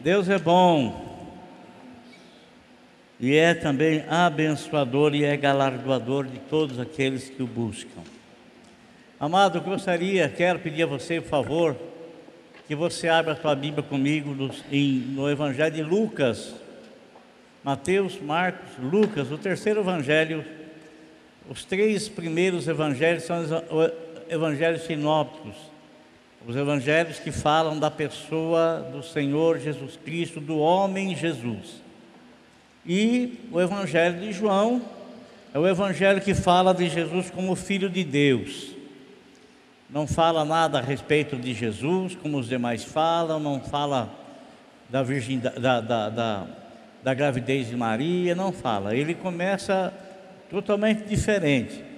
Deus é bom e é também abençoador e é galardoador de todos aqueles que o buscam. Amado, gostaria, quero pedir a você, por favor, que você abra a sua Bíblia comigo no, em, no Evangelho de Lucas, Mateus, Marcos, Lucas, o terceiro Evangelho. Os três primeiros Evangelhos são os Evangelhos sinópticos, os Evangelhos que falam da pessoa do Senhor Jesus Cristo, do homem Jesus. E o Evangelho de João é o Evangelho que fala de Jesus como Filho de Deus. Não fala nada a respeito de Jesus, como os demais falam, não fala da, virgem, da, da, da, da gravidez de Maria, não fala. Ele começa totalmente diferente.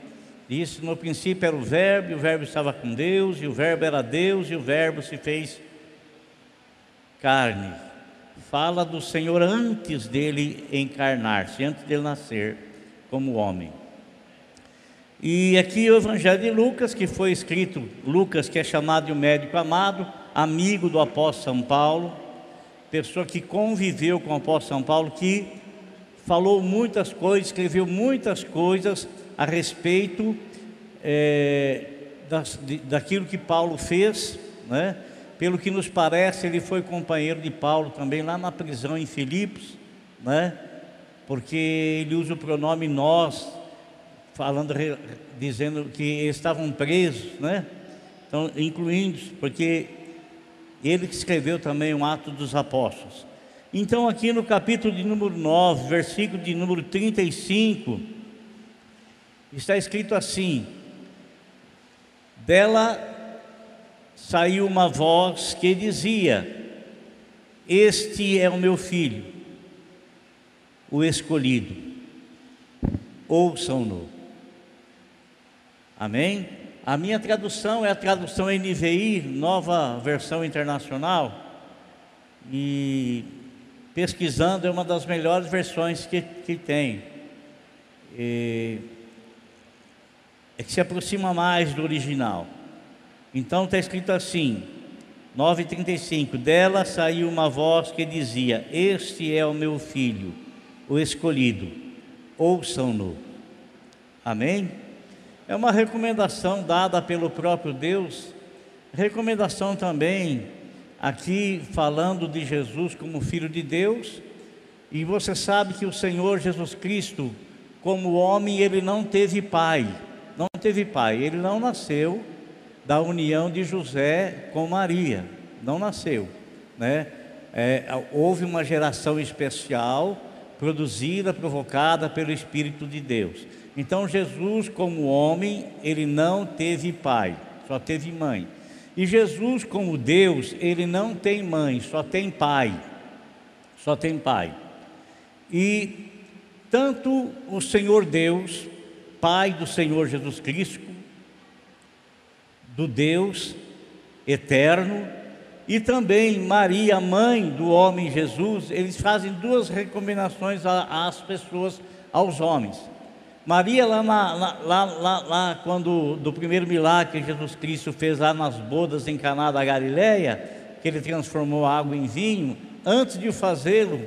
Diz: no princípio era o Verbo, e o Verbo estava com Deus, e o Verbo era Deus, e o Verbo se fez carne fala do Senhor antes dele encarnar-se, antes dele nascer como homem. E aqui o Evangelho de Lucas, que foi escrito, Lucas, que é chamado de um médico amado, amigo do apóstolo São Paulo, pessoa que conviveu com o apóstolo São Paulo, que falou muitas coisas, escreveu muitas coisas a respeito é, de, daquilo que Paulo fez, né? Pelo que nos parece, ele foi companheiro de Paulo também lá na prisão em Filipos, né? Porque ele usa o pronome nós, falando, dizendo que estavam presos, né? Então, incluindo, porque ele que escreveu também o Ato dos Apóstolos. Então, aqui no capítulo de número 9, versículo de número 35, está escrito assim: Dela saiu uma voz que dizia: Este é o meu filho, o escolhido, ouçam-no. Amém? A minha tradução é a tradução NVI, nova versão internacional, e pesquisando é uma das melhores versões que, que tem. E, é que se aproxima mais do original. Então está escrito assim, 9,35: Dela saiu uma voz que dizia: Este é o meu filho, o escolhido, ouçam-no. Amém? É uma recomendação dada pelo próprio Deus, recomendação também aqui falando de Jesus como Filho de Deus, e você sabe que o Senhor Jesus Cristo, como homem, ele não teve pai, não teve pai, ele não nasceu da união de José com Maria, não nasceu, né? É, houve uma geração especial produzida, provocada pelo Espírito de Deus. Então Jesus, como homem, ele não teve pai, só teve mãe. E Jesus, como Deus, ele não tem mãe, só tem pai. Só tem pai. E tanto o Senhor Deus, Pai do Senhor Jesus Cristo, do Deus eterno, e também Maria, mãe do homem Jesus, eles fazem duas recomendações às pessoas, aos homens. Maria, lá, na, lá, lá, lá, quando do primeiro milagre que Jesus Cristo fez lá nas bodas em Caná da Galileia, que ele transformou água em vinho, antes de fazê-lo,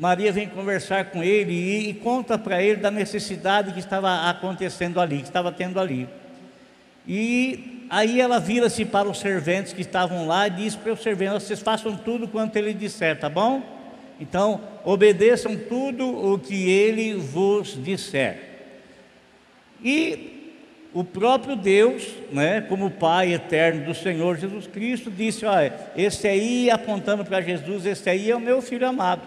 Maria vem conversar com ele e, e conta para ele da necessidade que estava acontecendo ali, que estava tendo ali. E Aí ela vira-se para os serventes que estavam lá e diz para os serventes: vocês façam tudo quanto ele disser, tá bom? Então, obedeçam tudo o que ele vos disser. E o próprio Deus, né, como Pai eterno do Senhor Jesus Cristo, disse: Olha, esse aí, apontando para Jesus, esse aí é o meu filho amado,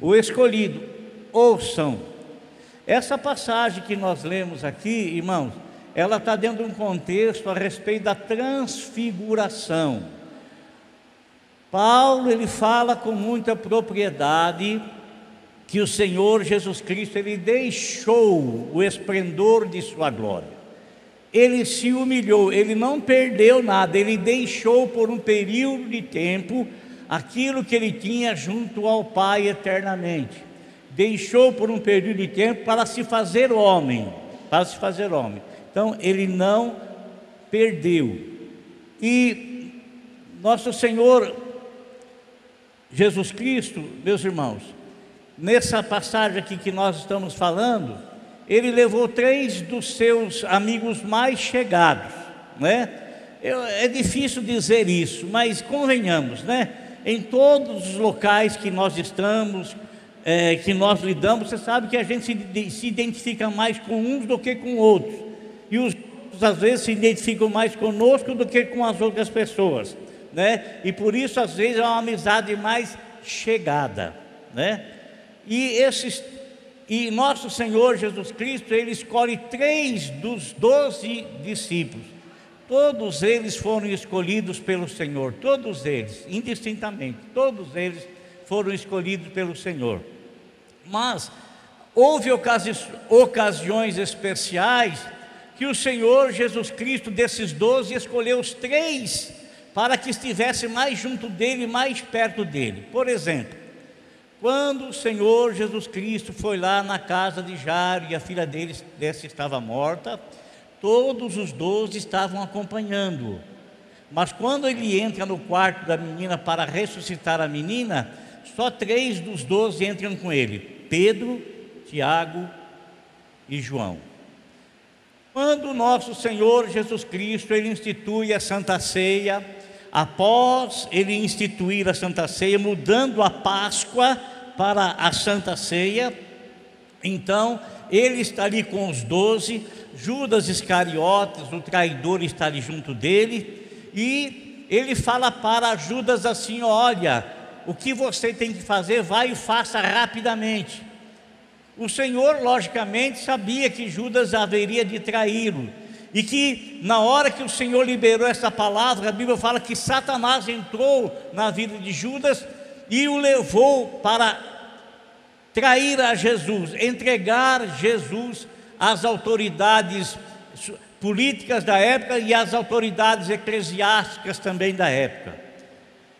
o escolhido. Ouçam. Essa passagem que nós lemos aqui, irmãos, ela está dentro de um contexto a respeito da transfiguração. Paulo ele fala com muita propriedade que o Senhor Jesus Cristo ele deixou o esplendor de sua glória. Ele se humilhou, ele não perdeu nada, ele deixou por um período de tempo aquilo que ele tinha junto ao Pai eternamente. Deixou por um período de tempo para se fazer homem, para se fazer homem. Então ele não perdeu. E nosso Senhor, Jesus Cristo, meus irmãos, nessa passagem aqui que nós estamos falando, ele levou três dos seus amigos mais chegados, né? é difícil dizer isso, mas convenhamos, né? Em todos os locais que nós estamos, é, que nós lidamos, você sabe que a gente se, se identifica mais com uns do que com outros, e os outros às vezes se identificam mais conosco do que com as outras pessoas, né? E por isso às vezes é uma amizade mais chegada, né? E esses e nosso Senhor Jesus Cristo, ele escolhe três dos doze discípulos. Todos eles foram escolhidos pelo Senhor, todos eles, indistintamente, todos eles foram escolhidos pelo Senhor. Mas houve ocasi ocasiões especiais que o Senhor Jesus Cristo, desses doze, escolheu os três para que estivesse mais junto dele, mais perto dele. Por exemplo, quando o Senhor Jesus Cristo foi lá na casa de Jairo e a filha dele dessa estava morta, todos os doze estavam acompanhando. Mas quando ele entra no quarto da menina para ressuscitar a menina, só três dos doze entram com ele: Pedro, Tiago e João. Quando nosso Senhor Jesus Cristo ele institui a Santa Ceia, após ele instituir a Santa Ceia, mudando a Páscoa para a Santa Ceia, então ele está ali com os doze, Judas Iscariotes, o traidor, está ali junto dele, e ele fala para Judas assim: Olha, o que você tem que fazer, vai e faça rapidamente. O Senhor, logicamente, sabia que Judas haveria de traí-lo, e que na hora que o Senhor liberou essa palavra, a Bíblia fala que Satanás entrou na vida de Judas e o levou para trair a Jesus, entregar Jesus às autoridades políticas da época e às autoridades eclesiásticas também da época.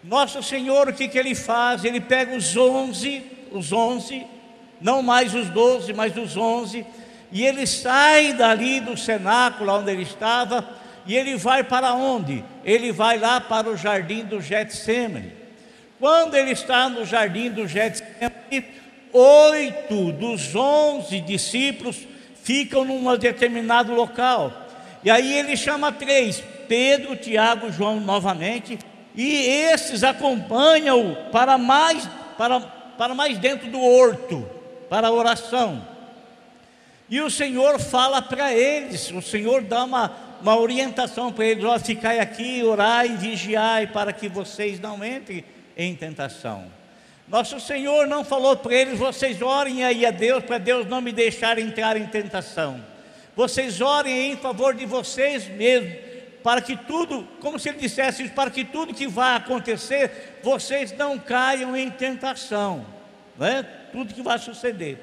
Nosso Senhor, o que, que ele faz? Ele pega os onze, os onze, não mais os doze, mas os onze, e ele sai dali do cenáculo onde ele estava, e ele vai para onde? Ele vai lá para o jardim do Getsemane. Quando ele está no jardim do Getsemane, oito dos onze discípulos ficam num determinado local. E aí ele chama três: Pedro, Tiago e João novamente, e esses acompanham-o para mais, para, para mais dentro do horto, para a oração. E o Senhor fala para eles, o Senhor dá uma, uma orientação para eles: ó, ficai aqui, orai vigiai, para que vocês não entrem em tentação. Nosso Senhor não falou para eles: vocês orem aí a Deus, para Deus não me deixar entrar em tentação. Vocês orem em favor de vocês mesmos, para que tudo, como se ele dissesse isso, para que tudo que vai acontecer, vocês não caiam em tentação, né? tudo que vai suceder.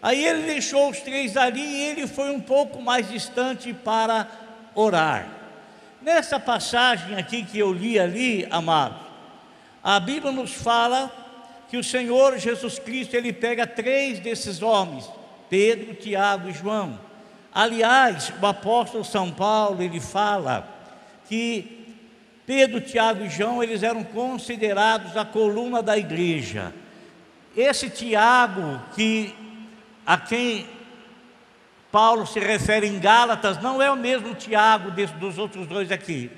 Aí ele deixou os três ali e ele foi um pouco mais distante para orar. Nessa passagem aqui que eu li ali, amados, a Bíblia nos fala que o Senhor Jesus Cristo ele pega três desses homens, Pedro, Tiago e João. Aliás, o apóstolo São Paulo ele fala que Pedro, Tiago e João eles eram considerados a coluna da igreja. Esse Tiago que a quem Paulo se refere em Gálatas não é o mesmo Tiago dos outros dois aqui,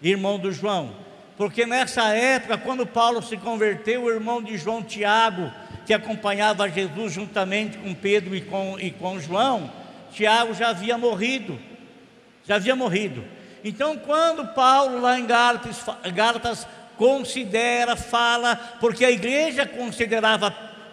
irmão do João. Porque nessa época, quando Paulo se converteu, o irmão de João Tiago, que acompanhava Jesus juntamente com Pedro e com, e com João, Tiago já havia morrido. Já havia morrido. Então, quando Paulo, lá em Gálatas, Gálatas considera, fala, porque a igreja considerava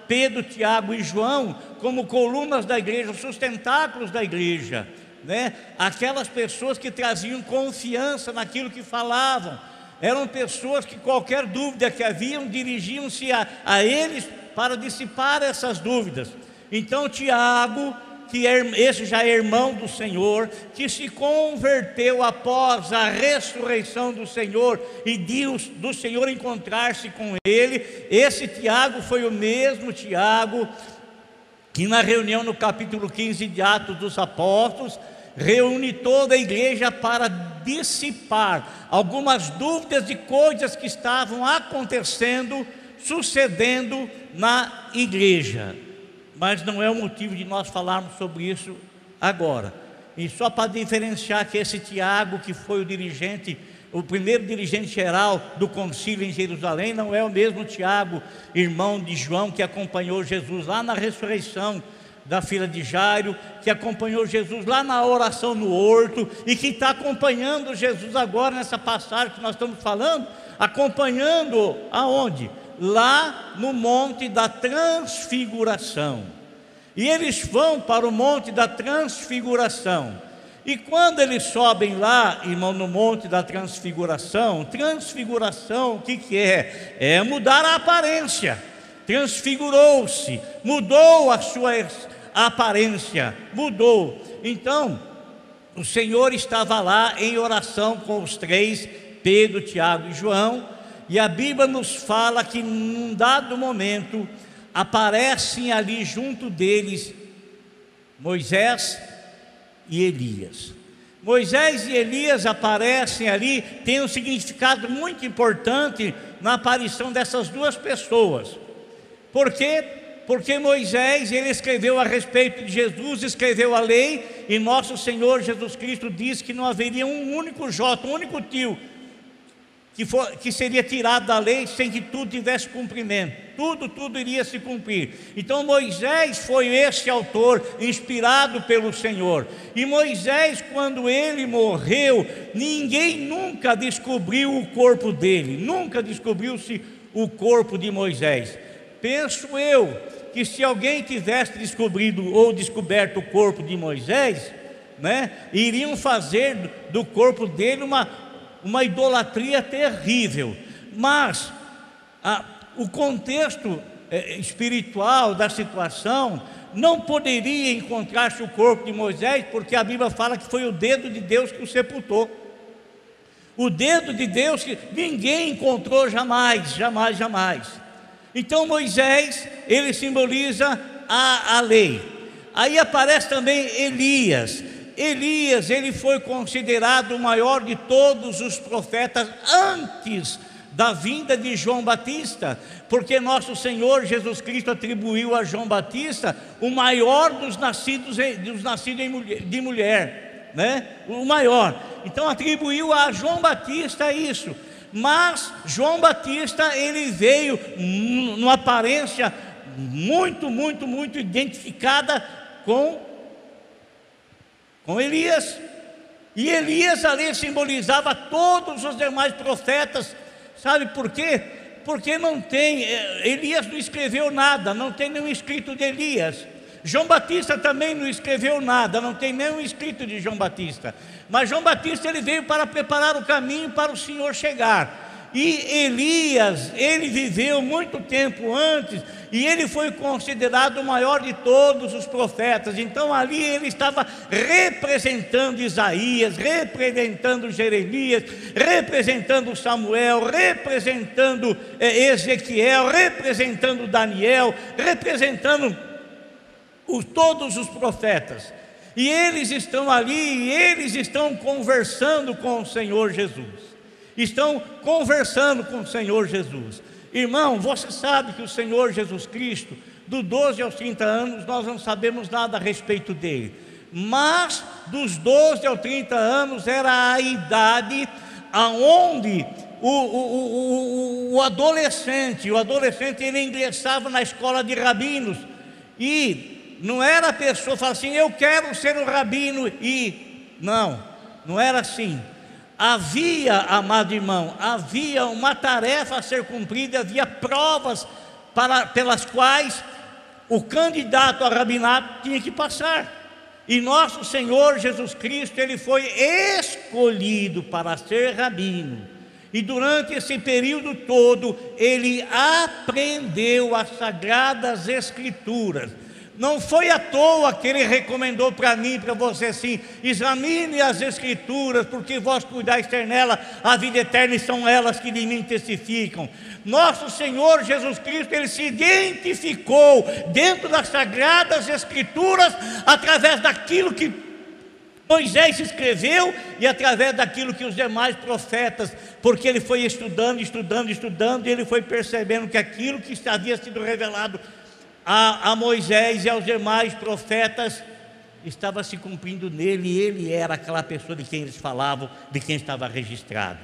Pedro, Tiago e João como colunas da igreja, sustentáculos da igreja, né? aquelas pessoas que traziam confiança naquilo que falavam eram pessoas que qualquer dúvida que haviam dirigiam-se a, a eles para dissipar essas dúvidas. Então Tiago, que é, esse já é irmão do Senhor, que se converteu após a ressurreição do Senhor e Deus do Senhor encontrar-se com ele, esse Tiago foi o mesmo Tiago que na reunião no capítulo 15 de Atos dos Apóstolos reúne toda a igreja para dissipar algumas dúvidas de coisas que estavam acontecendo sucedendo na igreja. Mas não é o motivo de nós falarmos sobre isso agora. E só para diferenciar que esse Tiago, que foi o dirigente, o primeiro dirigente geral do concílio em Jerusalém, não é o mesmo Tiago, irmão de João, que acompanhou Jesus lá na ressurreição da filha de Jairo, que acompanhou Jesus lá na oração no horto e que está acompanhando Jesus agora nessa passagem que nós estamos falando, acompanhando aonde? Lá no monte da transfiguração. E eles vão para o monte da transfiguração. E quando eles sobem lá, irmão, no monte da transfiguração, transfiguração, o que, que é? É mudar a aparência. Transfigurou-se, mudou a sua a aparência mudou. Então, o Senhor estava lá em oração com os três, Pedro, Tiago e João, e a Bíblia nos fala que num dado momento aparecem ali junto deles Moisés e Elias. Moisés e Elias aparecem ali, tem um significado muito importante na aparição dessas duas pessoas. Porque porque Moisés, ele escreveu a respeito de Jesus, escreveu a lei, e nosso Senhor Jesus Cristo disse que não haveria um único J, um único tio, que, for, que seria tirado da lei sem que tudo tivesse cumprimento. Tudo, tudo iria se cumprir. Então Moisés foi esse autor, inspirado pelo Senhor. E Moisés, quando ele morreu, ninguém nunca descobriu o corpo dele, nunca descobriu-se o corpo de Moisés. Penso eu que se alguém tivesse descobrido ou descoberto o corpo de Moisés, né, iriam fazer do corpo dele uma, uma idolatria terrível. Mas a, o contexto é, espiritual da situação não poderia encontrar-se o corpo de Moisés, porque a Bíblia fala que foi o dedo de Deus que o sepultou. O dedo de Deus que ninguém encontrou jamais, jamais, jamais. Então Moisés, ele simboliza a, a lei. Aí aparece também Elias. Elias, ele foi considerado o maior de todos os profetas antes da vinda de João Batista, porque nosso Senhor Jesus Cristo atribuiu a João Batista o maior dos nascidos, dos nascidos de mulher, né? O maior. Então atribuiu a João Batista isso. Mas João Batista, ele veio numa aparência muito, muito, muito identificada com, com Elias. E Elias ali simbolizava todos os demais profetas. Sabe por quê? Porque não tem, eh, Elias não escreveu nada, não tem nenhum escrito de Elias. João Batista também não escreveu nada, não tem nenhum escrito de João Batista. Mas João Batista ele veio para preparar o caminho para o Senhor chegar. E Elias, ele viveu muito tempo antes e ele foi considerado o maior de todos os profetas. Então ali ele estava representando Isaías, representando Jeremias, representando Samuel, representando eh, Ezequiel, representando Daniel, representando os, todos os profetas. E eles estão ali, e eles estão conversando com o Senhor Jesus. Estão conversando com o Senhor Jesus. Irmão, você sabe que o Senhor Jesus Cristo, do 12 aos 30 anos, nós não sabemos nada a respeito dele. Mas dos 12 aos 30 anos era a idade aonde o, o, o, o, adolescente, o adolescente ele ingressava na escola de rabinos e não era a pessoa falar assim, eu quero ser um rabino e não, não era assim. Havia, amado irmão, havia uma tarefa a ser cumprida, havia provas para, pelas quais o candidato a rabinato tinha que passar. E nosso Senhor Jesus Cristo, ele foi escolhido para ser rabino. E durante esse período todo, ele aprendeu as sagradas escrituras não foi à toa que ele recomendou para mim, para você assim: examine as Escrituras, porque vós cuidais ter nela a vida eterna e são elas que de mim testificam. Nosso Senhor Jesus Cristo, ele se identificou dentro das sagradas Escrituras através daquilo que Moisés escreveu e através daquilo que os demais profetas, porque ele foi estudando, estudando, estudando, e ele foi percebendo que aquilo que havia sido revelado a, a Moisés e aos demais profetas estava se cumprindo nele, ele era aquela pessoa de quem eles falavam, de quem estava registrado.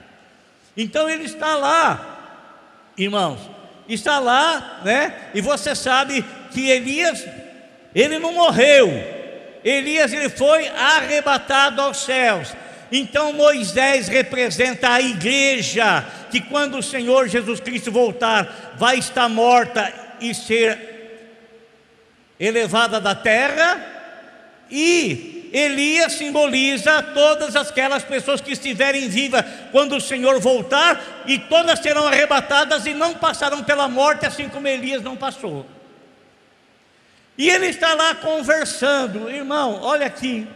Então ele está lá, irmãos, está lá, né? E você sabe que Elias, ele não morreu, Elias ele foi arrebatado aos céus. Então Moisés representa a igreja, que quando o Senhor Jesus Cristo voltar, vai estar morta e ser elevada da terra, e Elias simboliza todas aquelas pessoas que estiverem vivas quando o Senhor voltar, e todas serão arrebatadas e não passarão pela morte, assim como Elias não passou. E ele está lá conversando, irmão, olha aqui.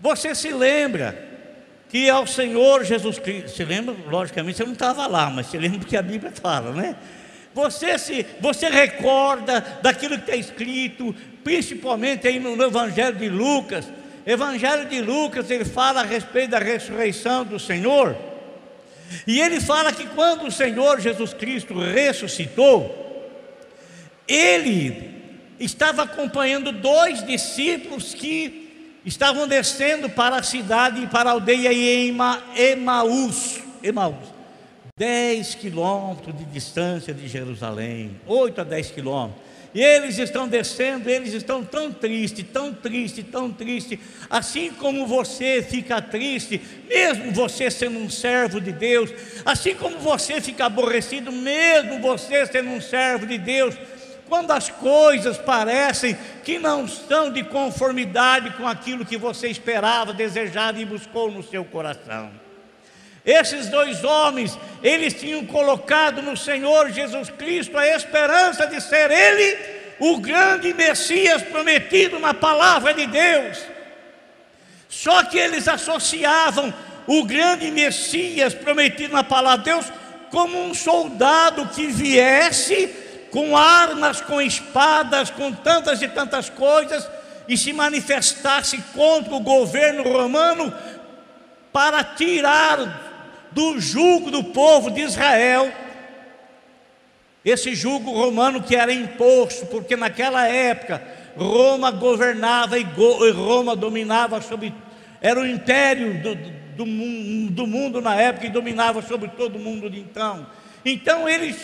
Você se lembra que ao Senhor Jesus Cristo, se lembra, logicamente você não estava lá, mas se lembra que a Bíblia fala, né? Você se, você recorda daquilo que está escrito, principalmente aí no, Evangelho de Lucas. Evangelho de Lucas, ele fala a respeito da ressurreição do Senhor. E ele fala que quando o Senhor Jesus Cristo ressuscitou, ele estava acompanhando dois discípulos que estavam descendo para a cidade, para a aldeia Emaús. Emaús. 10 quilômetros de distância de Jerusalém, 8 a 10 quilômetros. E eles estão descendo, eles estão tão tristes, tão tristes, tão tristes, assim como você fica triste, mesmo você sendo um servo de Deus, assim como você fica aborrecido, mesmo você sendo um servo de Deus, quando as coisas parecem que não estão de conformidade com aquilo que você esperava, desejava e buscou no seu coração. Esses dois homens, eles tinham colocado no Senhor Jesus Cristo a esperança de ser Ele o grande Messias prometido na palavra de Deus. Só que eles associavam o grande Messias prometido na palavra de Deus como um soldado que viesse com armas, com espadas, com tantas e tantas coisas, e se manifestasse contra o governo romano para tirar do jugo do povo de Israel esse jugo romano que era imposto, porque naquela época Roma governava e Roma dominava sobre, era o império do, do, do mundo na época e dominava sobre todo o mundo de então. Então eles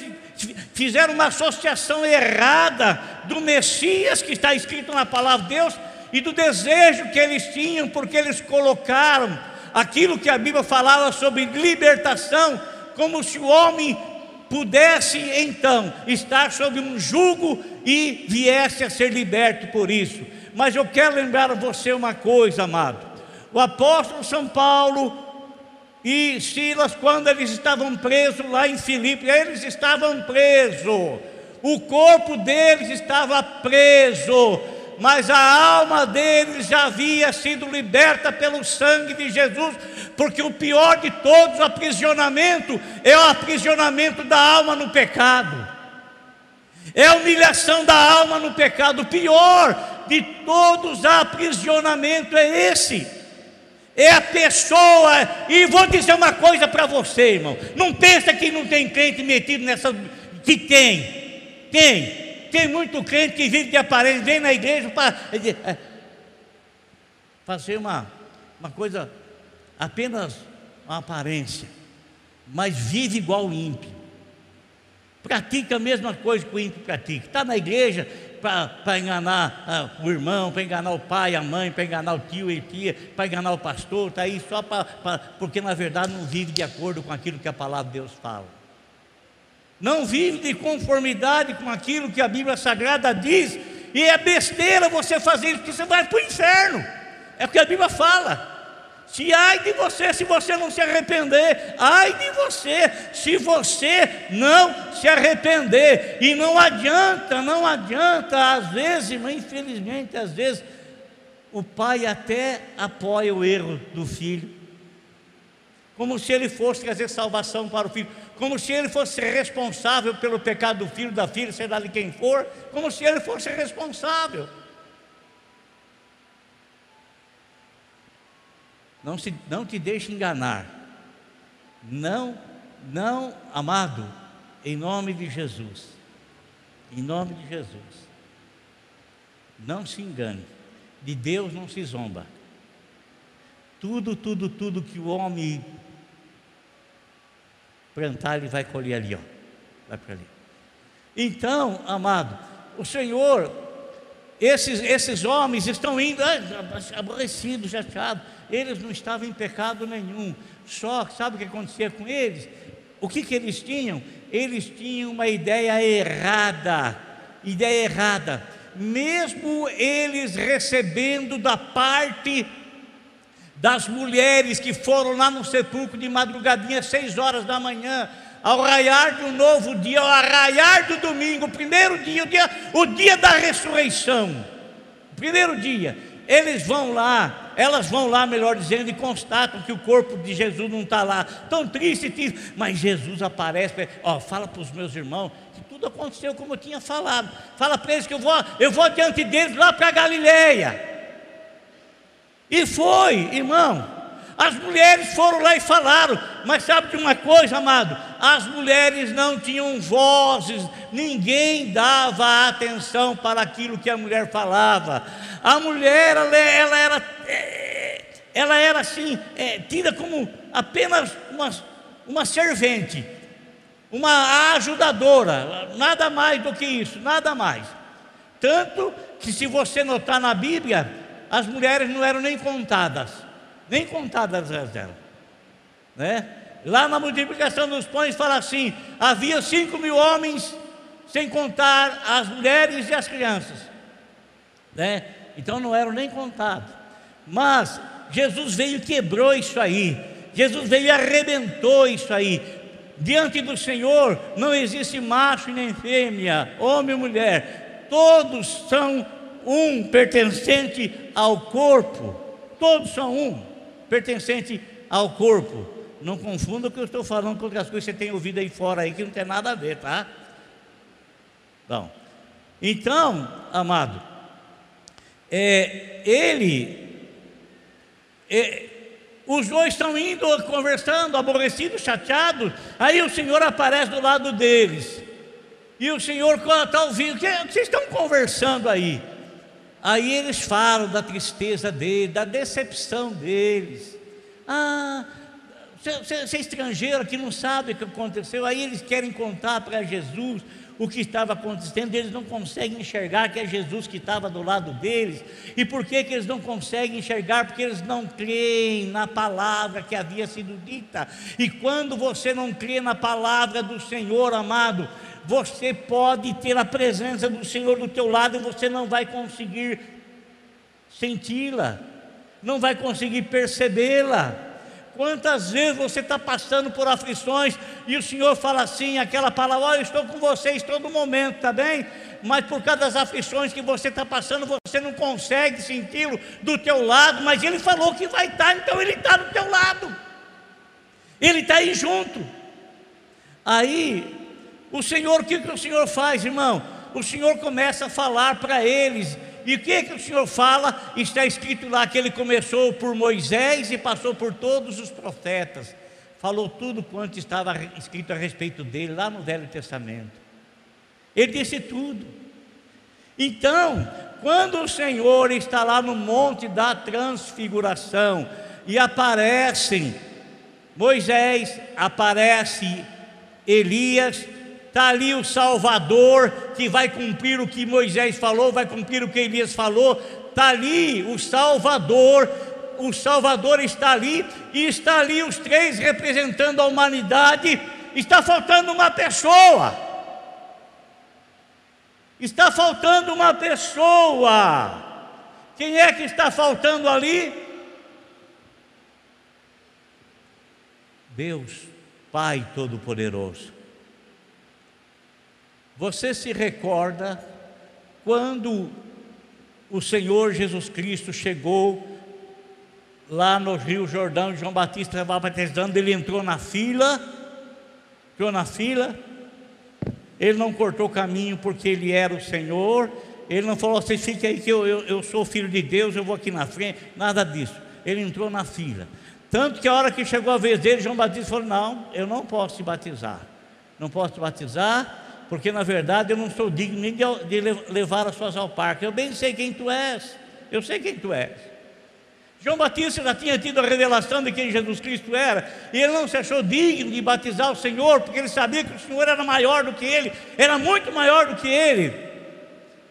fizeram uma associação errada do Messias que está escrito na palavra de Deus e do desejo que eles tinham, porque eles colocaram aquilo que a Bíblia falava sobre libertação, como se o homem pudesse então estar sob um jugo e viesse a ser liberto por isso. Mas eu quero lembrar a você uma coisa, amado. O apóstolo São Paulo e Silas, quando eles estavam presos lá em Filipe, eles estavam presos, o corpo deles estava preso, mas a alma deles já havia sido liberta pelo sangue de Jesus, porque o pior de todos, o aprisionamento, é o aprisionamento da alma no pecado, é a humilhação da alma no pecado, o pior de todos, aprisionamento é esse é a pessoa. E vou dizer uma coisa para você, irmão. Não pensa que não tem crente metido nessa. Que tem. Tem. Tem muito crente que vive de aparência, vem na igreja para é, fazer uma, uma coisa apenas uma aparência, mas vive igual o ímpio. Pratica a mesma coisa que o ímpio pratica. Está na igreja, para enganar ah, o irmão, para enganar o pai, a mãe, para enganar o tio e tia, para enganar o pastor, está aí só para, porque na verdade não vive de acordo com aquilo que a palavra de Deus fala. Não vive de conformidade com aquilo que a Bíblia Sagrada diz, e é besteira você fazer isso, porque você vai para o inferno. É o que a Bíblia fala. Se ai de você se você não se arrepender, ai de você se você não se arrepender. E não adianta, não adianta, às vezes, infelizmente, às vezes, o pai até apoia o erro do filho, como se ele fosse trazer salvação para o filho, como se ele fosse responsável pelo pecado do filho, da filha, lá de quem for, como se ele fosse responsável. Não, se, não te deixe enganar. Não, não, amado, em nome de Jesus. Em nome de Jesus. Não se engane. De Deus não se zomba. Tudo, tudo, tudo que o homem plantar, ele vai colher ali, ó. Vai para ali. Então, amado, o Senhor, esses, esses homens estão indo aborrecidos, chateados. Eles não estavam em pecado nenhum. Só, sabe o que acontecia com eles? O que, que eles tinham? Eles tinham uma ideia errada. Ideia errada. Mesmo eles recebendo da parte das mulheres que foram lá no sepulcro de madrugadinha, seis horas da manhã, ao raiar de um novo dia, ao raiar do domingo, o primeiro dia, o dia, o dia da ressurreição, primeiro dia, eles vão lá, elas vão lá, melhor dizendo, e constatam que o corpo de Jesus não está lá, tão triste, triste, mas Jesus aparece, ó, fala para os meus irmãos que tudo aconteceu como eu tinha falado, fala para eles que eu vou, eu vou diante deles lá para Galileia, e foi, irmão. As mulheres foram lá e falaram, mas sabe de uma coisa, amado? As mulheres não tinham vozes, ninguém dava atenção para aquilo que a mulher falava. A mulher, ela, ela era, é, ela era assim, é, tida como apenas uma, uma servente, uma ajudadora, nada mais do que isso, nada mais. Tanto que, se você notar na Bíblia, as mulheres não eram nem contadas, nem contadas elas Né? Lá na multiplicação dos pães fala assim: havia cinco mil homens, sem contar as mulheres e as crianças. Né? Então não eram nem contados. Mas Jesus veio e quebrou isso aí. Jesus veio e arrebentou isso aí. Diante do Senhor não existe macho nem fêmea, homem ou mulher. Todos são um pertencente ao corpo. Todos são um pertencente ao corpo. Não confunda o que eu estou falando com outras coisas que você tem ouvido aí fora aí que não tem nada a ver, tá? Bom, então, amado, é, ele, é, os dois estão indo conversando, aborrecidos, chateados. Aí o Senhor aparece do lado deles. E o Senhor está ouvindo. O que vocês estão conversando aí? Aí eles falam da tristeza deles, da decepção deles. Ah, você é estrangeiro que não sabe o que aconteceu. Aí eles querem contar para Jesus o que estava acontecendo, eles não conseguem enxergar que é Jesus que estava do lado deles. E por que, que eles não conseguem enxergar? Porque eles não creem na palavra que havia sido dita. E quando você não crê na palavra do Senhor, amado, você pode ter a presença do Senhor do teu lado e você não vai conseguir senti-la, não vai conseguir percebê-la. Quantas vezes você está passando por aflições e o Senhor fala assim, aquela palavra, olha, eu estou com vocês todo momento, tá bem? Mas por causa das aflições que você está passando, você não consegue senti-lo do teu lado, mas Ele falou que vai estar, tá, então Ele está do teu lado. Ele está aí junto. Aí o Senhor, o que, que o Senhor faz, irmão? O Senhor começa a falar para eles. E o que, que o Senhor fala? Está escrito lá que ele começou por Moisés e passou por todos os profetas. Falou tudo quanto estava escrito a respeito dele lá no Velho Testamento. Ele disse tudo. Então, quando o Senhor está lá no monte da transfiguração e aparecem Moisés, aparece Elias, está ali o Salvador que vai cumprir o que Moisés falou, vai cumprir o que Elias falou, está ali o Salvador, o Salvador está ali, e está ali os três representando a humanidade. Está faltando uma pessoa, está faltando uma pessoa. Quem é que está faltando ali? Deus, Pai Todo-Poderoso. Você se recorda quando o Senhor Jesus Cristo chegou lá no Rio Jordão, João Batista estava batizando, ele entrou na fila, entrou na fila, ele não cortou caminho porque ele era o Senhor, ele não falou, vocês fiquem aí que eu, eu, eu sou filho de Deus, eu vou aqui na frente, nada disso. ele entrou na fila. Tanto que a hora que chegou a vez dele, João Batista falou: Não, eu não posso te batizar. Não posso te batizar, porque na verdade eu não sou digno nem de, de levar as suas ao parque. Eu bem sei quem tu és. Eu sei quem tu és. João Batista já tinha tido a revelação de quem Jesus Cristo era, e ele não se achou digno de batizar o Senhor, porque ele sabia que o Senhor era maior do que ele, era muito maior do que ele.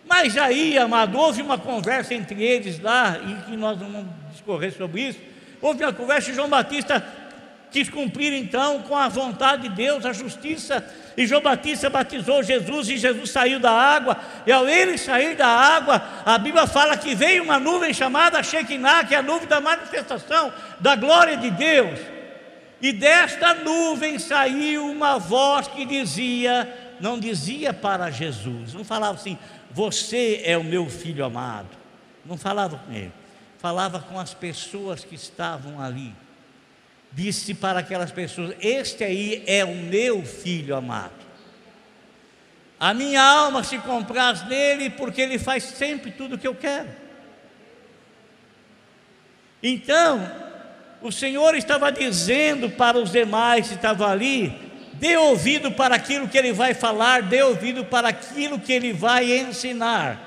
Mas aí, amado, houve uma conversa entre eles lá, e que nós não vamos discorrer sobre isso. Houve uma conversa e João Batista quis cumprir então com a vontade de Deus, a justiça. E João Batista batizou Jesus e Jesus saiu da água. E ao ele sair da água, a Bíblia fala que veio uma nuvem chamada Shekinah, que é a nuvem da manifestação da glória de Deus. E desta nuvem saiu uma voz que dizia, não dizia para Jesus, não falava assim, você é o meu filho amado. Não falava com ele, falava com as pessoas que estavam ali. Disse para aquelas pessoas: Este aí é o meu filho amado. A minha alma se compraz nele porque ele faz sempre tudo o que eu quero. Então, o Senhor estava dizendo para os demais que estavam ali: dê ouvido para aquilo que ele vai falar, dê ouvido para aquilo que ele vai ensinar.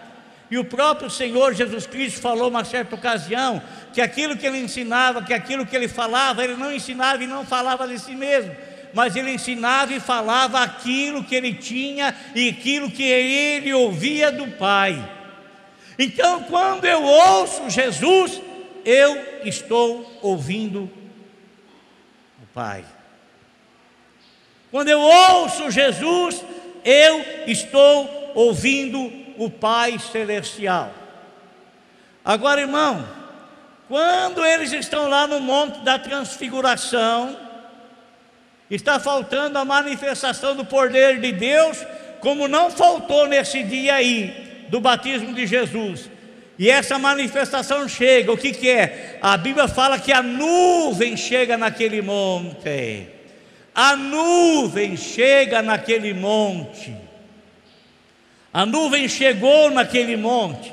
E o próprio Senhor Jesus Cristo falou uma certa ocasião que aquilo que ele ensinava, que aquilo que ele falava, ele não ensinava e não falava de si mesmo, mas ele ensinava e falava aquilo que ele tinha e aquilo que ele ouvia do Pai. Então, quando eu ouço Jesus, eu estou ouvindo o Pai. Quando eu ouço Jesus, eu estou ouvindo o Pai Celestial. Agora, irmão, quando eles estão lá no Monte da Transfiguração, está faltando a manifestação do poder de Deus, como não faltou nesse dia aí, do batismo de Jesus. E essa manifestação chega, o que, que é? A Bíblia fala que a nuvem chega naquele monte a nuvem chega naquele monte. A nuvem chegou naquele monte.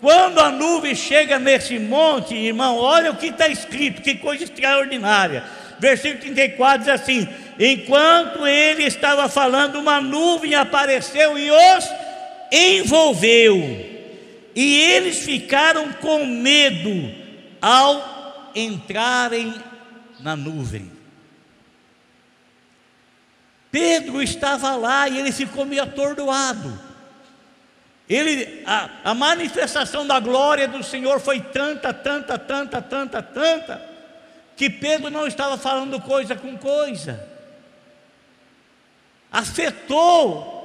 Quando a nuvem chega nesse monte, irmão, olha o que está escrito, que coisa extraordinária. Versículo 34 diz assim: Enquanto ele estava falando, uma nuvem apareceu e os envolveu, e eles ficaram com medo ao entrarem na nuvem. Pedro estava lá e ele ficou meio atordoado. Ele, a, a manifestação da glória do Senhor foi tanta, tanta, tanta, tanta, tanta, que Pedro não estava falando coisa com coisa. Afetou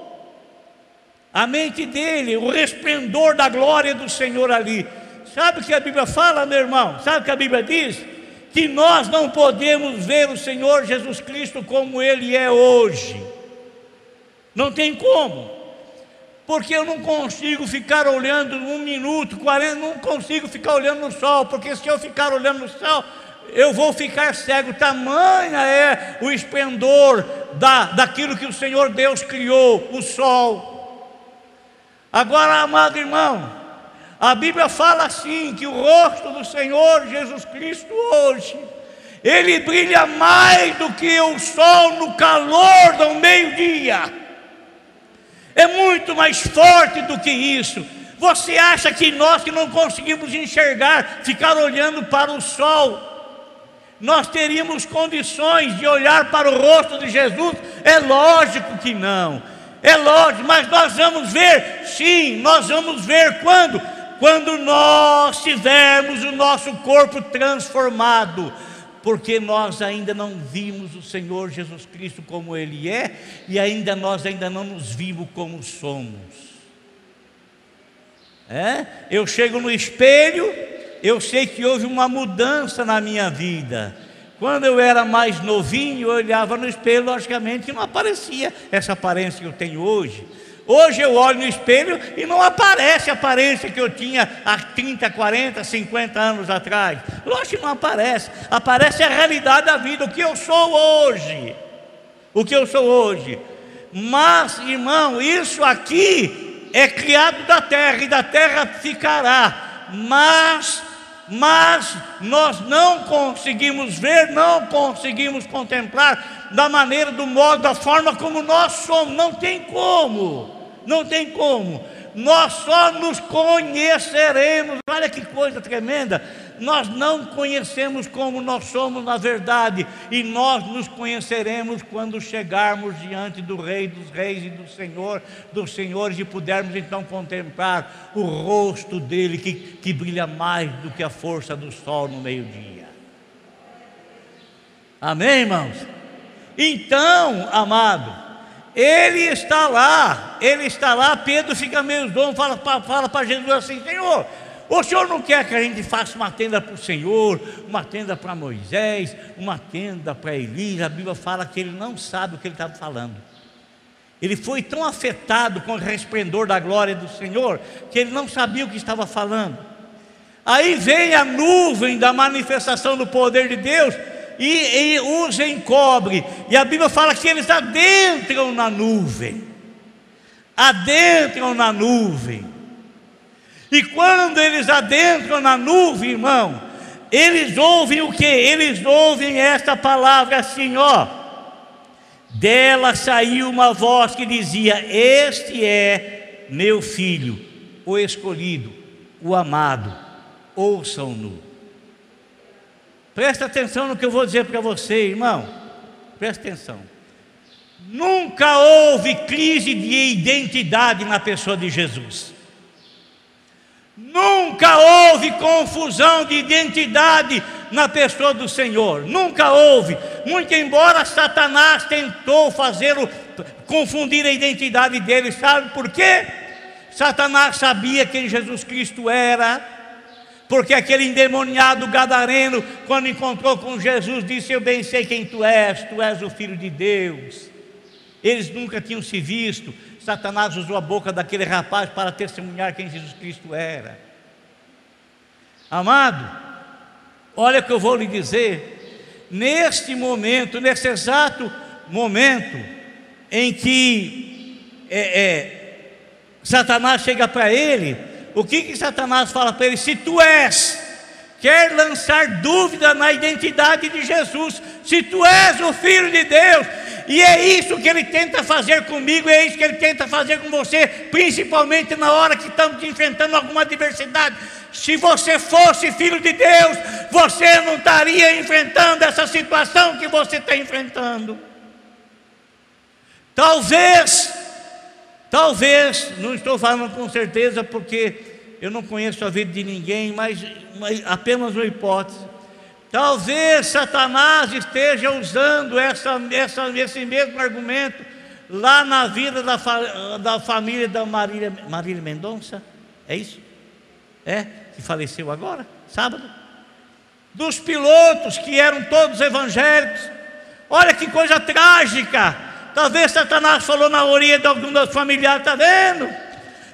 a mente dele, o resplendor da glória do Senhor ali. Sabe o que a Bíblia fala, meu irmão? Sabe o que a Bíblia diz? que nós não podemos ver o Senhor Jesus Cristo como Ele é hoje. Não tem como. Porque eu não consigo ficar olhando um minuto, 40, não consigo ficar olhando no sol, porque se eu ficar olhando no sol, eu vou ficar cego. Tamanha é o esplendor da, daquilo que o Senhor Deus criou, o sol. Agora, amado irmão, a Bíblia fala assim: que o rosto do Senhor Jesus Cristo hoje, ele brilha mais do que o sol no calor do meio-dia, é muito mais forte do que isso. Você acha que nós que não conseguimos enxergar, ficar olhando para o sol, nós teríamos condições de olhar para o rosto de Jesus? É lógico que não. É lógico, mas nós vamos ver, sim, nós vamos ver quando? quando nós tivermos o nosso corpo transformado, porque nós ainda não vimos o Senhor Jesus Cristo como Ele é, e ainda nós ainda não nos vimos como somos. É? Eu chego no espelho, eu sei que houve uma mudança na minha vida. Quando eu era mais novinho, eu olhava no espelho, logicamente não aparecia essa aparência que eu tenho hoje. Hoje eu olho no espelho e não aparece a aparência que eu tinha há 30, 40, 50 anos atrás. Lógico que não aparece. Aparece a realidade da vida, o que eu sou hoje. O que eu sou hoje. Mas, irmão, isso aqui é criado da terra e da terra ficará. Mas mas nós não conseguimos ver, não conseguimos contemplar da maneira, do modo, da forma como nós somos. Não tem como, não tem como. Nós só nos conheceremos. Olha que coisa tremenda nós não conhecemos como nós somos na verdade, e nós nos conheceremos quando chegarmos diante do Rei dos Reis e do Senhor dos Senhores e pudermos então contemplar o rosto dele que, que brilha mais do que a força do sol no meio-dia. Amém, irmãos? Então, amado, ele está lá, ele está lá. Pedro fica meio dono, fala, fala para Jesus assim: Senhor, o senhor não quer que a gente faça uma tenda para o Senhor, uma tenda para Moisés, uma tenda para Elias? A Bíblia fala que ele não sabe o que ele estava falando. Ele foi tão afetado com o resplendor da glória do Senhor que ele não sabia o que estava falando. Aí vem a nuvem da manifestação do poder de Deus e, e os encobre. E a Bíblia fala que eles adentram na nuvem. Adentram na nuvem. E quando eles adentram na nuvem, irmão, eles ouvem o que? Eles ouvem esta palavra assim, ó. Dela saiu uma voz que dizia: Este é meu filho, o escolhido, o amado, ouçam-no. Presta atenção no que eu vou dizer para você, irmão. Presta atenção. Nunca houve crise de identidade na pessoa de Jesus. Nunca houve confusão de identidade na pessoa do Senhor, nunca houve. Muito embora Satanás tentou fazê-lo confundir a identidade dele, sabe por quê? Satanás sabia quem Jesus Cristo era, porque aquele endemoniado gadareno, quando encontrou com Jesus, disse: Eu bem sei quem tu és, tu és o filho de Deus. Eles nunca tinham se visto, Satanás usou a boca daquele rapaz para testemunhar quem Jesus Cristo era. Amado, olha o que eu vou lhe dizer. Neste momento, nesse exato momento em que é, é, Satanás chega para ele, o que, que Satanás fala para ele? Se tu és, quer lançar dúvida na identidade de Jesus, se tu és o Filho de Deus, e é isso que ele tenta fazer comigo, é isso que ele tenta fazer com você, principalmente na hora que estamos enfrentando alguma adversidade. Se você fosse filho de Deus, você não estaria enfrentando essa situação que você está enfrentando. Talvez, talvez, não estou falando com certeza porque eu não conheço a vida de ninguém, mas, mas apenas uma hipótese. Talvez Satanás esteja usando essa, essa, esse mesmo argumento lá na vida da, da família da Marília, Marília Mendonça. É isso? É? Que faleceu agora, sábado? Dos pilotos que eram todos evangélicos. Olha que coisa trágica. Talvez Satanás falou na orelha de algum dos familiares, está vendo?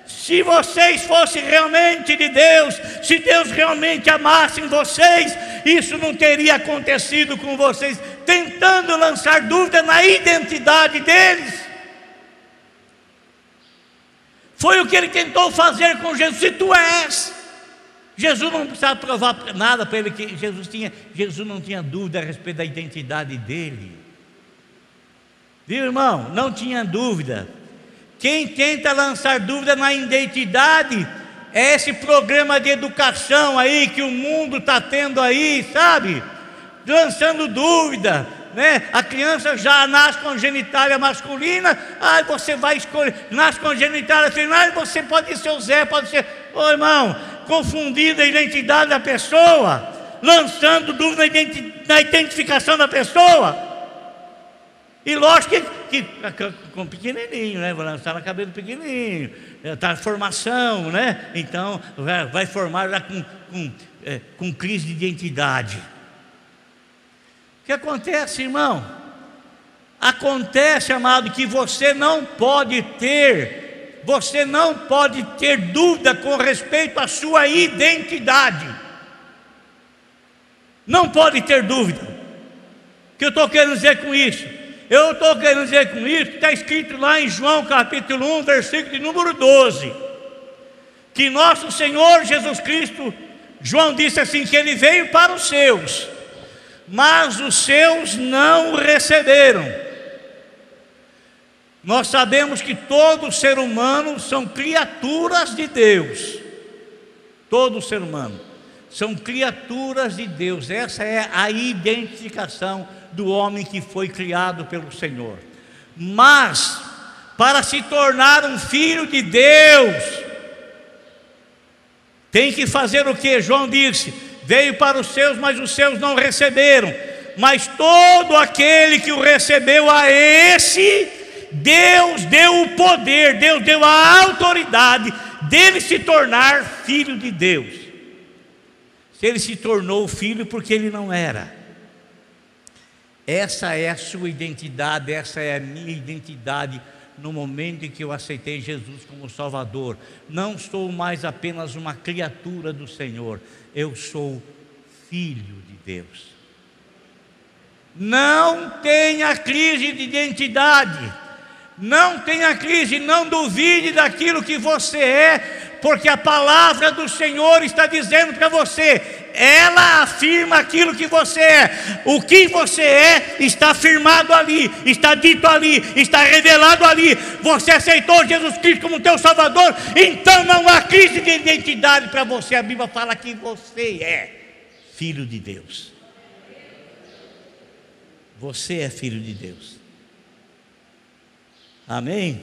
Se vocês fossem realmente de Deus, se Deus realmente amasse vocês, isso não teria acontecido com vocês, tentando lançar dúvida na identidade deles. Foi o que ele tentou fazer com Jesus. Se tu és, Jesus não precisava provar nada para ele que Jesus tinha. Jesus não tinha dúvida a respeito da identidade dele. Viu, irmão? Não tinha dúvida. Quem tenta lançar dúvida na identidade é esse programa de educação aí que o mundo está tendo aí, sabe? Lançando dúvida, né? A criança já nasce com genitália masculina, aí você vai escolher, nasce com genitália feminina, você pode ser o Zé, pode ser, ô irmão, confundindo a identidade da pessoa, lançando dúvida na identificação da pessoa. E lógico que, que com pequenininho, né? Vou lançar na cabeça pequenininho, está é, formação, né? Então vai, vai formar já com, com, é, com crise de identidade. O que acontece, irmão? Acontece, amado, que você não pode ter, você não pode ter dúvida com respeito à sua identidade. Não pode ter dúvida. O que eu estou querendo dizer com isso? Eu estou querendo dizer com isso que está escrito lá em João capítulo 1, versículo de número 12, que nosso Senhor Jesus Cristo João disse assim: que ele veio para os seus, mas os seus não o receberam. Nós sabemos que todo ser humano são criaturas de Deus. Todo ser humano são criaturas de Deus. Essa é a identificação do homem que foi criado pelo Senhor. Mas para se tornar um filho de Deus, tem que fazer o que? João disse: veio para os seus, mas os seus não receberam. Mas todo aquele que o recebeu a esse, Deus deu o poder, Deus deu a autoridade dele se tornar filho de Deus. Se ele se tornou filho porque ele não era. Essa é a sua identidade, essa é a minha identidade no momento em que eu aceitei Jesus como Salvador. Não sou mais apenas uma criatura do Senhor, eu sou filho de Deus. Não tenha crise de identidade, não tenha crise, não duvide daquilo que você é, porque a palavra do Senhor está dizendo para você: ela afirma aquilo que você é. O que você é está afirmado ali, está dito ali, está revelado ali. Você aceitou Jesus Cristo como teu Salvador, então não há crise de identidade para você. A Bíblia fala que você é filho de Deus. Você é filho de Deus. Amém?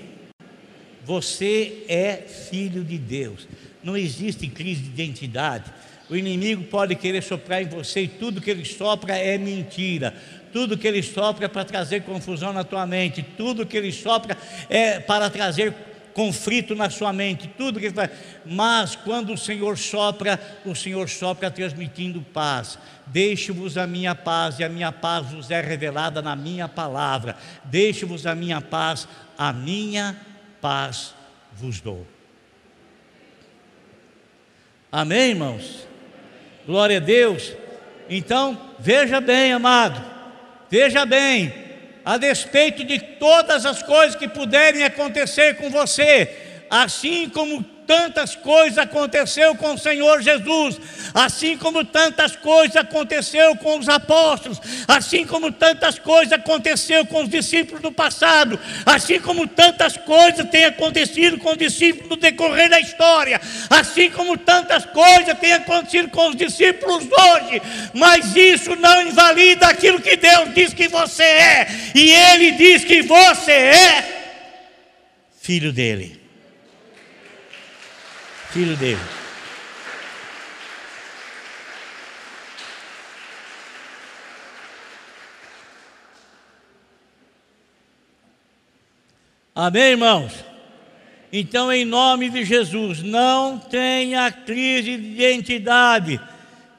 Você é filho de Deus. Não existe crise de identidade. O inimigo pode querer soprar em você e tudo que ele sopra é mentira. Tudo que ele sopra é para trazer confusão na tua mente. Tudo que ele sopra é para trazer conflito na sua mente. Tudo que ele faz. Mas quando o Senhor sopra, o Senhor sopra transmitindo paz. Deixe-vos a minha paz e a minha paz vos é revelada na minha palavra. Deixe-vos a minha paz, a minha paz vos dou. Amém, irmãos? Glória a Deus. Então, veja bem, amado, veja bem, a despeito de todas as coisas que puderem acontecer com você, assim como tantas coisas aconteceu com o Senhor Jesus, assim como tantas coisas aconteceu com os apóstolos, assim como tantas coisas aconteceu com os discípulos do passado, assim como tantas coisas têm acontecido com os discípulos no decorrer da história, assim como tantas coisas têm acontecido com os discípulos hoje, mas isso não invalida aquilo que Deus diz que você é, e Ele diz que você é filho dele filho dele. Amém, irmãos? Então, em nome de Jesus, não tenha crise de identidade.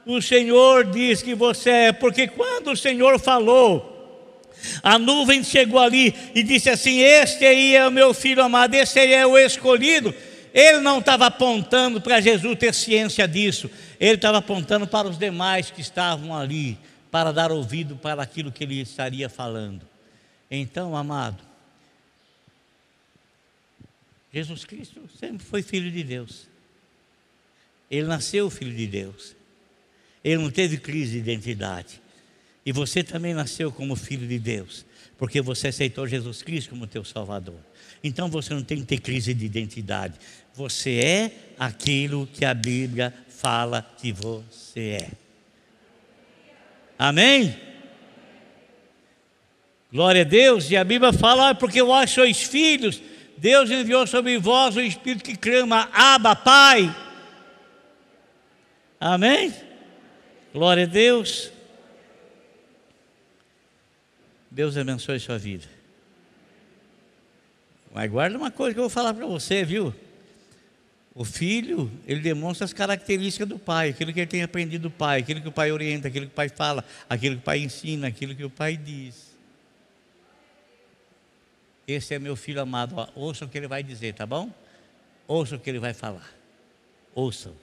O Senhor diz que você é, porque quando o Senhor falou, a nuvem chegou ali e disse assim: Este aí é o meu filho amado, este aí é o escolhido. Ele não estava apontando para Jesus ter ciência disso, ele estava apontando para os demais que estavam ali, para dar ouvido para aquilo que ele estaria falando. Então, amado, Jesus Cristo sempre foi filho de Deus. Ele nasceu filho de Deus. Ele não teve crise de identidade. E você também nasceu como filho de Deus, porque você aceitou Jesus Cristo como teu Salvador. Então você não tem que ter crise de identidade. Você é aquilo que a Bíblia fala que você é. Amém? Glória a Deus. E a Bíblia fala, ah, porque vós sois filhos, Deus enviou sobre vós o Espírito que clama, Abba, Pai. Amém? Glória a Deus. Deus abençoe sua vida. Mas guarda uma coisa que eu vou falar para você, viu? O filho, ele demonstra as características do pai, aquilo que ele tem aprendido do pai, aquilo que o pai orienta, aquilo que o pai fala, aquilo que o pai ensina, aquilo que o pai diz. Esse é meu filho amado, ouça o que ele vai dizer, tá bom? Ouça o que ele vai falar. Ouçam.